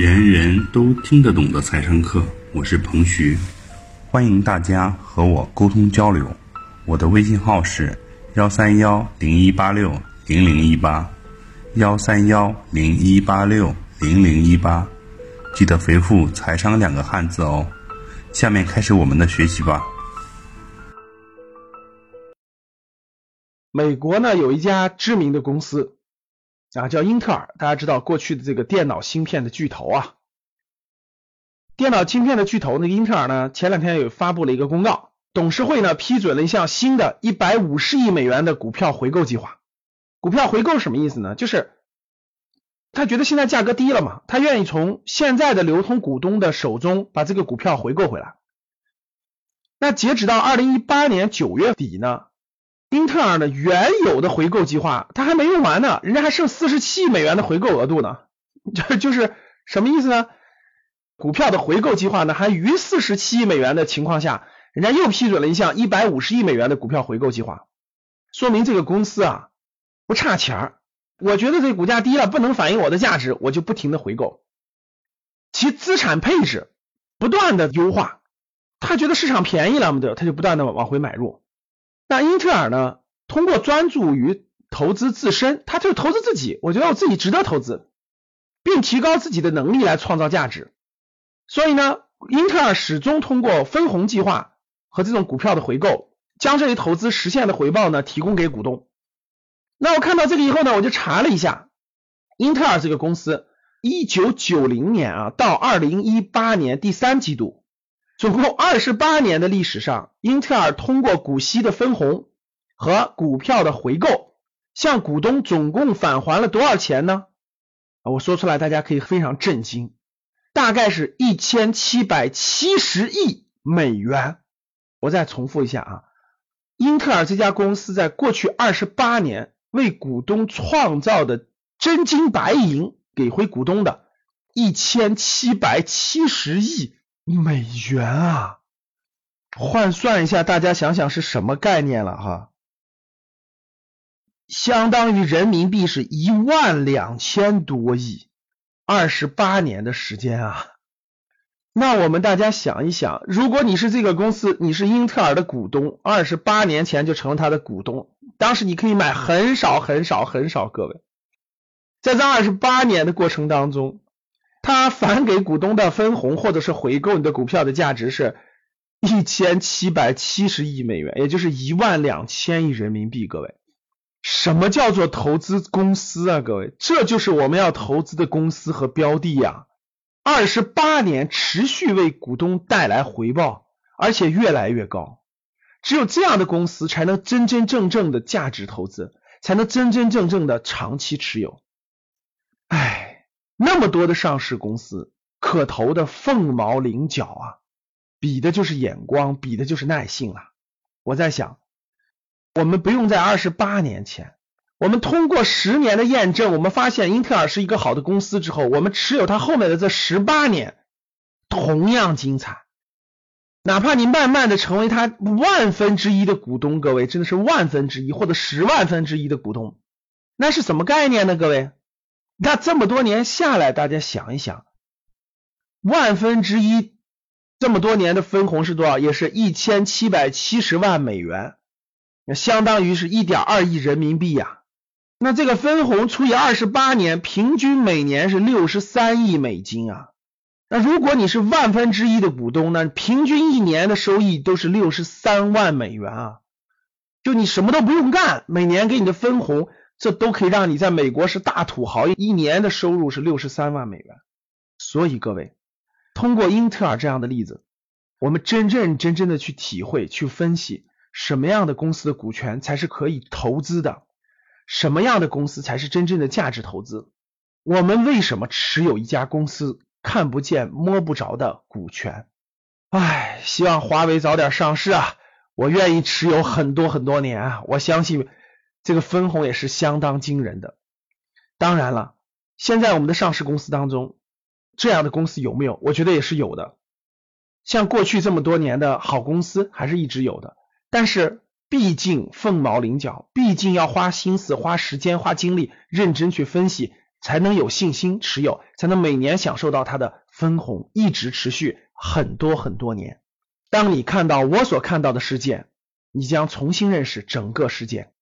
人人都听得懂的财商课，我是彭徐，欢迎大家和我沟通交流。我的微信号是幺三幺零一八六零零一八，幺三幺零一八六零零一八，记得回复“财商”两个汉字哦。下面开始我们的学习吧。美国呢有一家知名的公司啊，叫英特尔。大家知道过去的这个电脑芯片的巨头啊，电脑芯片的巨头，那个英特尔呢，前两天有发布了一个公告，董事会呢批准了一项新的一百五十亿美元的股票回购计划。股票回购什么意思呢？就是他觉得现在价格低了嘛，他愿意从现在的流通股东的手中把这个股票回购回来。那截止到二零一八年九月底呢？英特尔的原有的回购计划，它还没用完呢，人家还剩四十七亿美元的回购额度呢。就就是什么意思呢？股票的回购计划呢，还余四十七亿美元的情况下，人家又批准了一项一百五十亿美元的股票回购计划，说明这个公司啊不差钱儿。我觉得这股价低了，不能反映我的价值，我就不停的回购，其资产配置不断的优化。他觉得市场便宜了，对，他就不断的往回买入。那英特尔呢？通过专注于投资自身，他就投资自己。我觉得我自己值得投资，并提高自己的能力来创造价值。所以呢，英特尔始终通过分红计划和这种股票的回购，将这一投资实现的回报呢提供给股东。那我看到这个以后呢，我就查了一下，英特尔这个公司，一九九零年啊到二零一八年第三季度。总共二十八年的历史上，英特尔通过股息的分红和股票的回购，向股东总共返还了多少钱呢？我说出来大家可以非常震惊，大概是一千七百七十亿美元。我再重复一下啊，英特尔这家公司在过去二十八年为股东创造的真金白银给回股东的一千七百七十亿。美元啊，换算一下，大家想想是什么概念了哈？相当于人民币是一万两千多亿，二十八年的时间啊！那我们大家想一想，如果你是这个公司，你是英特尔的股东，二十八年前就成了他的股东，当时你可以买很少很少很少，各位，在这二十八年的过程当中。他返给股东的分红或者是回购你的股票的价值是一千七百七十亿美元，也就是一万两千亿人民币。各位，什么叫做投资公司啊？各位，这就是我们要投资的公司和标的呀。二十八年持续为股东带来回报，而且越来越高。只有这样的公司才能真真正正的价值投资，才能真真正正的长期持有。那么多的上市公司可投的凤毛麟角啊，比的就是眼光，比的就是耐性了。我在想，我们不用在二十八年前，我们通过十年的验证，我们发现英特尔是一个好的公司之后，我们持有它后面的这十八年同样精彩。哪怕你慢慢的成为它万分之一的股东，各位真的是万分之一或者十万分之一的股东，那是什么概念呢？各位？那这么多年下来，大家想一想，万分之一这么多年的分红是多少？也是一千七百七十万美元，相当于是一点二亿人民币呀。那这个分红除以二十八年，平均每年是六十三亿美金啊。那如果你是万分之一的股东呢，平均一年的收益都是六十三万美元啊。就你什么都不用干，每年给你的分红。这都可以让你在美国是大土豪，一年的收入是六十三万美元。所以各位，通过英特尔这样的例子，我们真认真真的去体会、去分析，什么样的公司的股权才是可以投资的，什么样的公司才是真正的价值投资。我们为什么持有一家公司看不见摸不着的股权？唉，希望华为早点上市啊！我愿意持有很多很多年啊！我相信。这个分红也是相当惊人的。当然了，现在我们的上市公司当中，这样的公司有没有？我觉得也是有的。像过去这么多年的好公司，还是一直有的。但是毕竟凤毛麟角，毕竟要花心思、花时间、花精力，认真去分析，才能有信心持有，才能每年享受到它的分红，一直持续很多很多年。当你看到我所看到的事件，你将重新认识整个事件。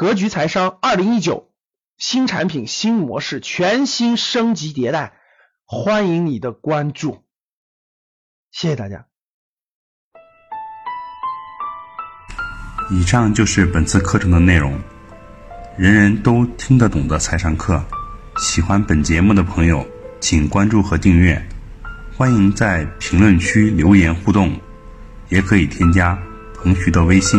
格局财商二零一九新产品新模式全新升级迭代，欢迎你的关注，谢谢大家。以上就是本次课程的内容，人人都听得懂的财商课。喜欢本节目的朋友，请关注和订阅，欢迎在评论区留言互动，也可以添加彭徐的微信：